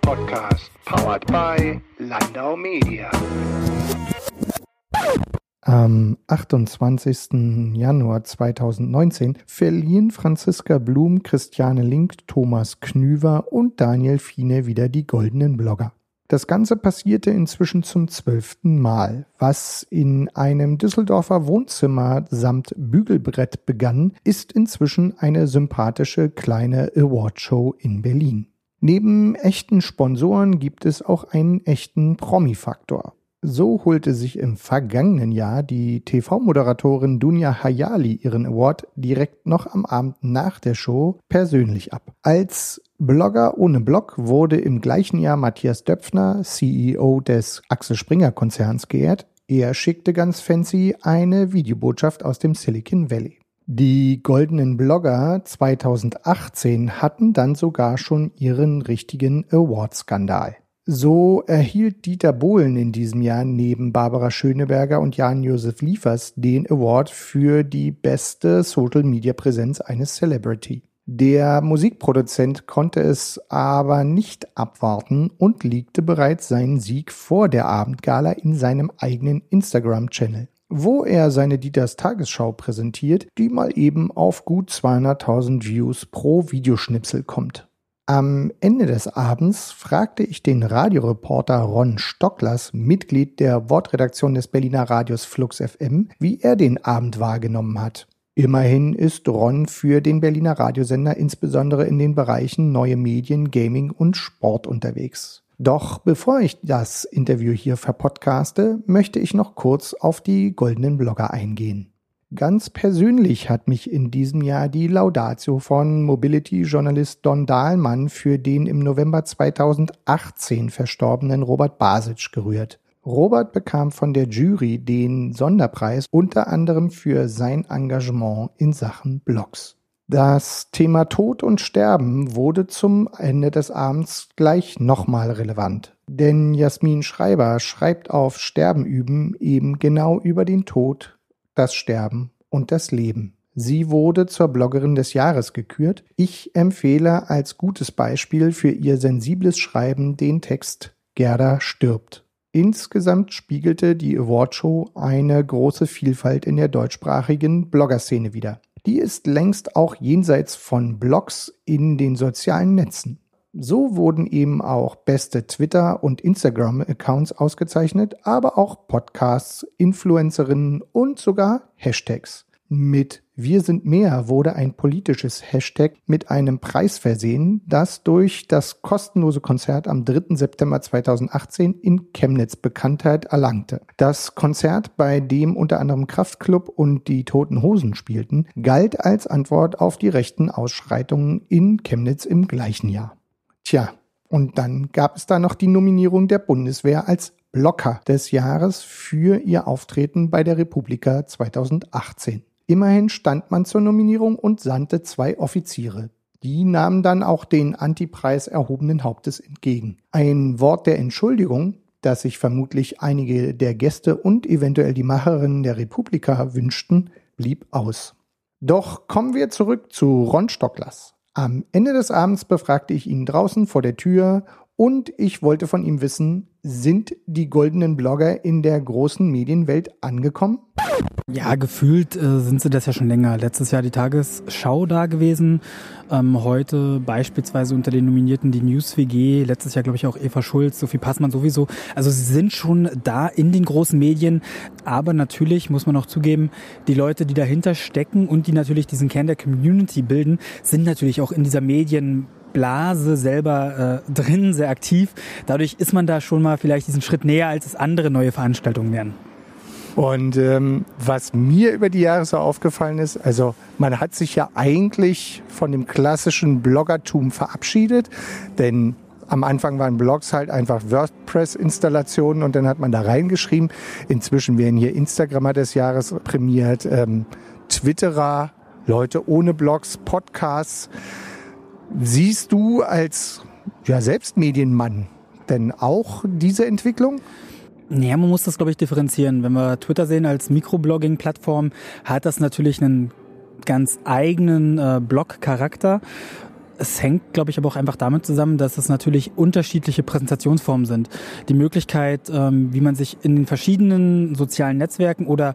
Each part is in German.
Podcast, powered by Landau Media. Am 28. Januar 2019 verliehen Franziska Blum, Christiane Link, Thomas Knüver und Daniel Fiene wieder die goldenen Blogger. Das Ganze passierte inzwischen zum zwölften Mal. Was in einem Düsseldorfer Wohnzimmer samt Bügelbrett begann, ist inzwischen eine sympathische kleine Awardshow in Berlin. Neben echten Sponsoren gibt es auch einen echten Promi-Faktor. So holte sich im vergangenen Jahr die TV-Moderatorin Dunja Hayali ihren Award direkt noch am Abend nach der Show persönlich ab. Als Blogger ohne Blog wurde im gleichen Jahr Matthias Döpfner, CEO des Axel Springer Konzerns, geehrt. Er schickte ganz fancy eine Videobotschaft aus dem Silicon Valley. Die goldenen Blogger 2018 hatten dann sogar schon ihren richtigen Award-Skandal. So erhielt Dieter Bohlen in diesem Jahr neben Barbara Schöneberger und Jan-Josef Liefers den Award für die beste Social-Media-Präsenz eines Celebrity. Der Musikproduzent konnte es aber nicht abwarten und legte bereits seinen Sieg vor der Abendgala in seinem eigenen Instagram-Channel, wo er seine Dieters Tagesschau präsentiert, die mal eben auf gut 200.000 Views pro Videoschnipsel kommt. Am Ende des Abends fragte ich den Radioreporter Ron Stocklers, Mitglied der Wortredaktion des Berliner Radios Flux FM, wie er den Abend wahrgenommen hat. Immerhin ist Ron für den Berliner Radiosender insbesondere in den Bereichen neue Medien, Gaming und Sport unterwegs. Doch bevor ich das Interview hier verpodcaste, möchte ich noch kurz auf die goldenen Blogger eingehen. Ganz persönlich hat mich in diesem Jahr die Laudatio von Mobility-Journalist Don Dahlmann für den im November 2018 verstorbenen Robert Basic gerührt. Robert bekam von der Jury den Sonderpreis unter anderem für sein Engagement in Sachen Blogs. Das Thema Tod und Sterben wurde zum Ende des Abends gleich nochmal relevant. Denn Jasmin Schreiber schreibt auf Sterben üben eben genau über den Tod das Sterben und das Leben. Sie wurde zur Bloggerin des Jahres gekürt. Ich empfehle als gutes Beispiel für ihr sensibles Schreiben den Text Gerda stirbt. Insgesamt spiegelte die Awardshow eine große Vielfalt in der deutschsprachigen Bloggerszene wider. Die ist längst auch jenseits von Blogs in den sozialen Netzen. So wurden eben auch beste Twitter- und Instagram-Accounts ausgezeichnet, aber auch Podcasts, Influencerinnen und sogar Hashtags. Mit Wir sind mehr wurde ein politisches Hashtag mit einem Preis versehen, das durch das kostenlose Konzert am 3. September 2018 in Chemnitz Bekanntheit erlangte. Das Konzert, bei dem unter anderem Kraftklub und die Toten Hosen spielten, galt als Antwort auf die rechten Ausschreitungen in Chemnitz im gleichen Jahr. Tja, und dann gab es da noch die Nominierung der Bundeswehr als Blocker des Jahres für ihr Auftreten bei der Republika 2018. Immerhin stand man zur Nominierung und sandte zwei Offiziere. Die nahmen dann auch den Antipreis erhobenen Hauptes entgegen. Ein Wort der Entschuldigung, das sich vermutlich einige der Gäste und eventuell die Macherinnen der Republika wünschten, blieb aus. Doch kommen wir zurück zu Ron Stocklers. Am Ende des Abends befragte ich ihn draußen vor der Tür und ich wollte von ihm wissen, sind die goldenen Blogger in der großen Medienwelt angekommen? Ja, gefühlt äh, sind sie das ja schon länger. Letztes Jahr die Tagesschau da gewesen. Ähm, heute beispielsweise unter den Nominierten die News WG. Letztes Jahr glaube ich auch Eva Schulz, Sophie Passmann sowieso. Also sie sind schon da in den großen Medien. Aber natürlich muss man auch zugeben, die Leute, die dahinter stecken und die natürlich diesen Kern der Community bilden, sind natürlich auch in dieser Medien Blase selber äh, drin, sehr aktiv. Dadurch ist man da schon mal vielleicht diesen Schritt näher, als es andere neue Veranstaltungen wären. Und ähm, was mir über die Jahre so aufgefallen ist, also man hat sich ja eigentlich von dem klassischen Bloggertum verabschiedet, denn am Anfang waren Blogs halt einfach WordPress-Installationen und dann hat man da reingeschrieben. Inzwischen werden hier Instagrammer des Jahres prämiert, ähm, Twitterer, Leute ohne Blogs, Podcasts. Siehst du als ja, Selbstmedienmann denn auch diese Entwicklung? Ja, man muss das, glaube ich, differenzieren. Wenn wir Twitter sehen als Mikroblogging-Plattform, hat das natürlich einen ganz eigenen äh, Blog-Charakter. es hängt, glaube ich, aber auch einfach damit zusammen, dass es natürlich unterschiedliche Präsentationsformen sind. Die Möglichkeit, ähm, wie man sich in verschiedenen sozialen Netzwerken oder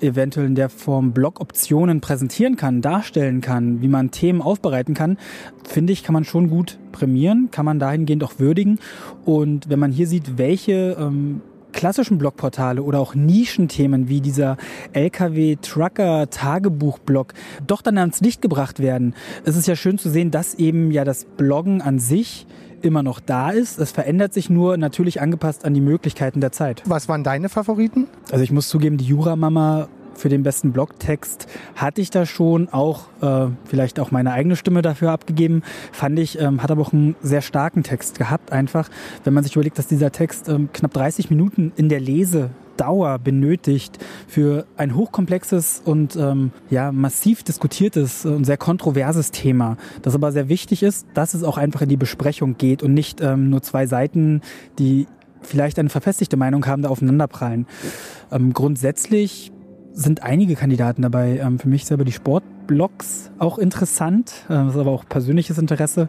eventuell in der Form Blog-Optionen präsentieren kann, darstellen kann, wie man Themen aufbereiten kann, finde ich, kann man schon gut prämieren, kann man dahingehend auch würdigen. Und wenn man hier sieht, welche ähm, klassischen Blogportale oder auch Nischenthemen wie dieser LKW-Trucker-Tagebuch-Blog doch dann ans Licht gebracht werden, ist es ja schön zu sehen, dass eben ja das Bloggen an sich immer noch da ist. Es verändert sich nur natürlich angepasst an die Möglichkeiten der Zeit. Was waren deine Favoriten? Also ich muss zugeben, die Jura-Mama für den besten Blogtext hatte ich da schon auch äh, vielleicht auch meine eigene Stimme dafür abgegeben. Fand ich, ähm, hat aber auch einen sehr starken Text gehabt. Einfach, wenn man sich überlegt, dass dieser Text ähm, knapp 30 Minuten in der Lese Dauer benötigt für ein hochkomplexes und ähm, ja massiv diskutiertes und sehr kontroverses Thema, das aber sehr wichtig ist, dass es auch einfach in die Besprechung geht und nicht ähm, nur zwei Seiten, die vielleicht eine verfestigte Meinung haben, da aufeinanderprallen. Ähm, grundsätzlich sind einige Kandidaten dabei. Ähm, für mich selber die Sportblogs auch interessant. Äh, das ist aber auch persönliches Interesse.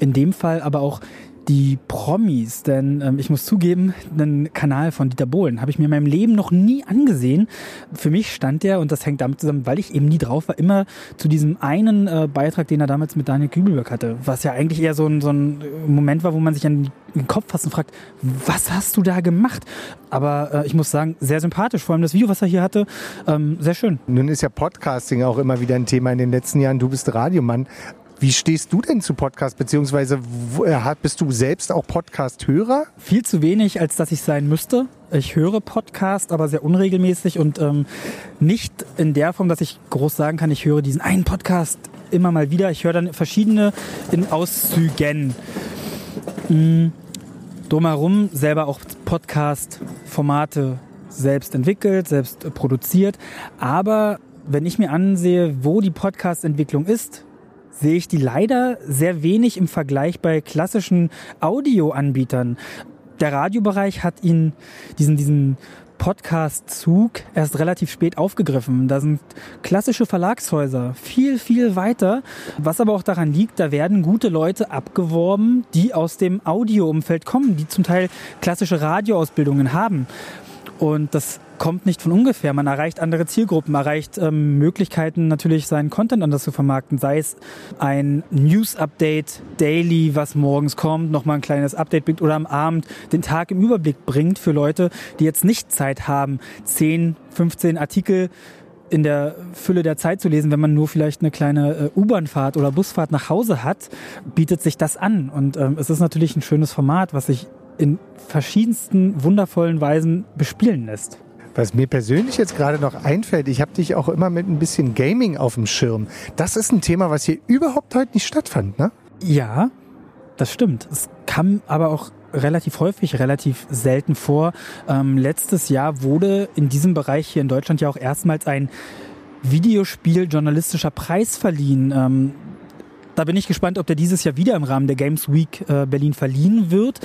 In dem Fall aber auch die Promis, denn ähm, ich muss zugeben, einen Kanal von Dieter Bohlen habe ich mir in meinem Leben noch nie angesehen. Für mich stand der, und das hängt damit zusammen, weil ich eben nie drauf war, immer zu diesem einen äh, Beitrag, den er damals mit Daniel Kübelberg hatte, was ja eigentlich eher so ein, so ein Moment war, wo man sich an den Kopf fasst und fragt, was hast du da gemacht? Aber äh, ich muss sagen, sehr sympathisch, vor allem das Video, was er hier hatte, ähm, sehr schön. Nun ist ja Podcasting auch immer wieder ein Thema in den letzten Jahren. Du bist Radiomann. Wie stehst du denn zu Podcast, beziehungsweise äh, bist du selbst auch Podcast-Hörer? Viel zu wenig, als dass ich sein müsste. Ich höre Podcast, aber sehr unregelmäßig und ähm, nicht in der Form, dass ich groß sagen kann, ich höre diesen einen Podcast immer mal wieder. Ich höre dann verschiedene in Auszügen. Mhm. Drumherum selber auch Podcast-Formate selbst entwickelt, selbst produziert. Aber wenn ich mir ansehe, wo die Podcast-Entwicklung ist, sehe ich die leider sehr wenig im Vergleich bei klassischen Audioanbietern. Der Radiobereich hat ihn, diesen, diesen Podcast-Zug erst relativ spät aufgegriffen. Da sind klassische Verlagshäuser viel, viel weiter. Was aber auch daran liegt, da werden gute Leute abgeworben, die aus dem Audioumfeld kommen, die zum Teil klassische Radioausbildungen haben. Und das kommt nicht von ungefähr. Man erreicht andere Zielgruppen, erreicht ähm, Möglichkeiten, natürlich seinen Content anders zu vermarkten. Sei es ein News-Update daily, was morgens kommt, nochmal ein kleines Update bringt oder am Abend den Tag im Überblick bringt für Leute, die jetzt nicht Zeit haben, 10, 15 Artikel in der Fülle der Zeit zu lesen, wenn man nur vielleicht eine kleine äh, U-Bahnfahrt oder Busfahrt nach Hause hat, bietet sich das an. Und ähm, es ist natürlich ein schönes Format, was sich in verschiedensten wundervollen Weisen bespielen lässt. Was mir persönlich jetzt gerade noch einfällt, ich habe dich auch immer mit ein bisschen Gaming auf dem Schirm. Das ist ein Thema, was hier überhaupt heute nicht stattfand, ne? Ja, das stimmt. Es kam aber auch relativ häufig, relativ selten vor. Ähm, letztes Jahr wurde in diesem Bereich hier in Deutschland ja auch erstmals ein Videospiel-journalistischer Preis verliehen. Ähm, da bin ich gespannt, ob der dieses Jahr wieder im Rahmen der Games Week äh, Berlin verliehen wird.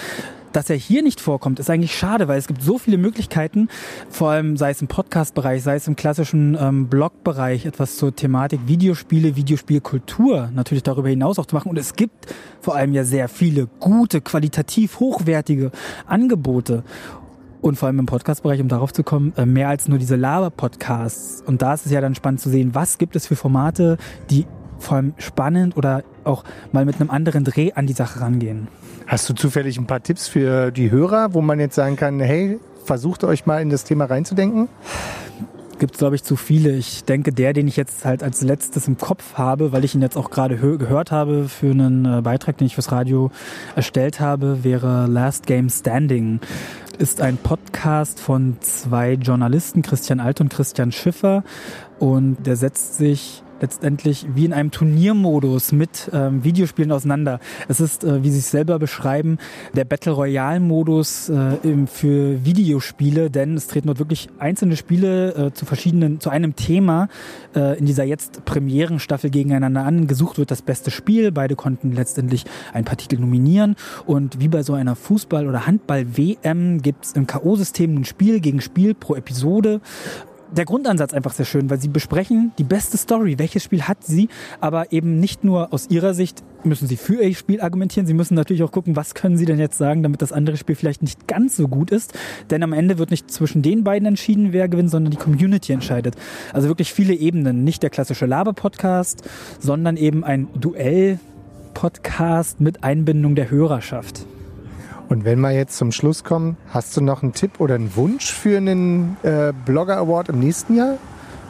Dass er hier nicht vorkommt, ist eigentlich schade, weil es gibt so viele Möglichkeiten, vor allem sei es im Podcast-Bereich, sei es im klassischen ähm, Blog-Bereich, etwas zur Thematik Videospiele, Videospielkultur natürlich darüber hinaus auch zu machen. Und es gibt vor allem ja sehr viele gute, qualitativ hochwertige Angebote. Und vor allem im Podcast-Bereich, um darauf zu kommen, äh, mehr als nur diese Laber-Podcasts. Und da ist es ja dann spannend zu sehen, was gibt es für Formate, die vor allem spannend oder auch mal mit einem anderen Dreh an die Sache rangehen. Hast du zufällig ein paar Tipps für die Hörer, wo man jetzt sagen kann, hey, versucht euch mal in das Thema reinzudenken? Gibt es, glaube ich, zu viele. Ich denke, der, den ich jetzt halt als letztes im Kopf habe, weil ich ihn jetzt auch gerade gehört habe für einen äh, Beitrag, den ich fürs Radio erstellt habe, wäre Last Game Standing. Ist ein Podcast von zwei Journalisten, Christian Alt und Christian Schiffer. Und der setzt sich letztendlich wie in einem Turniermodus mit ähm, Videospielen auseinander. Es ist, äh, wie sie es selber beschreiben, der Battle Royale-Modus äh, für Videospiele, denn es treten dort wirklich einzelne Spiele äh, zu verschiedenen, zu einem Thema äh, in dieser jetzt Premierenstaffel gegeneinander an. Gesucht wird das beste Spiel. Beide konnten letztendlich ein paar Titel nominieren. Und wie bei so einer Fußball- oder Handball-WM gibt es im K.O.-System ein Spiel gegen Spiel pro Episode der Grundansatz einfach sehr schön, weil sie besprechen die beste Story. Welches Spiel hat sie? Aber eben nicht nur aus ihrer Sicht müssen sie für ihr Spiel argumentieren. Sie müssen natürlich auch gucken, was können sie denn jetzt sagen, damit das andere Spiel vielleicht nicht ganz so gut ist. Denn am Ende wird nicht zwischen den beiden entschieden, wer gewinnt, sondern die Community entscheidet. Also wirklich viele Ebenen. Nicht der klassische Laber-Podcast, sondern eben ein Duell-Podcast mit Einbindung der Hörerschaft. Und wenn wir jetzt zum Schluss kommen, hast du noch einen Tipp oder einen Wunsch für einen äh, Blogger Award im nächsten Jahr?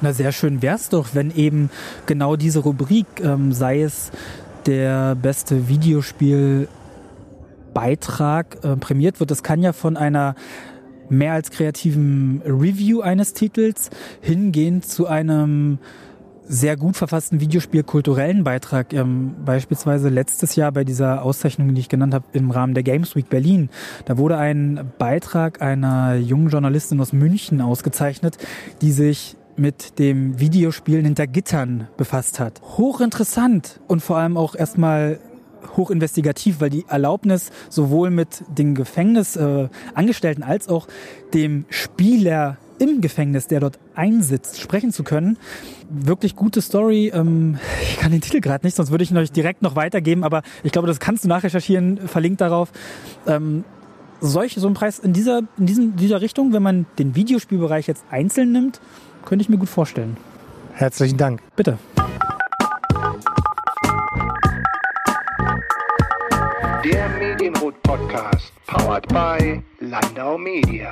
Na, sehr schön wär's doch, wenn eben genau diese Rubrik, ähm, sei es der beste Videospielbeitrag äh, prämiert wird. Das kann ja von einer mehr als kreativen Review eines Titels hingehen zu einem sehr gut verfassten Videospiel-kulturellen Beitrag. Ähm, beispielsweise letztes Jahr bei dieser Auszeichnung, die ich genannt habe, im Rahmen der Games Week Berlin. Da wurde ein Beitrag einer jungen Journalistin aus München ausgezeichnet, die sich mit dem Videospielen hinter Gittern befasst hat. Hochinteressant und vor allem auch erstmal hochinvestigativ, weil die Erlaubnis sowohl mit den Gefängnisangestellten äh, als auch dem Spieler im Gefängnis, der dort einsitzt, sprechen zu können. Wirklich gute Story. Ähm, ich kann den Titel gerade nicht, sonst würde ich ihn euch direkt noch weitergeben, aber ich glaube, das kannst du nachrecherchieren, verlinkt darauf. Ähm, solche, so ein Preis in dieser, in diesem, dieser Richtung, wenn man den Videospielbereich jetzt einzeln nimmt, könnte ich mir gut vorstellen. Herzlichen Dank. Bitte. Der Medienrot Podcast, powered by Landau Media.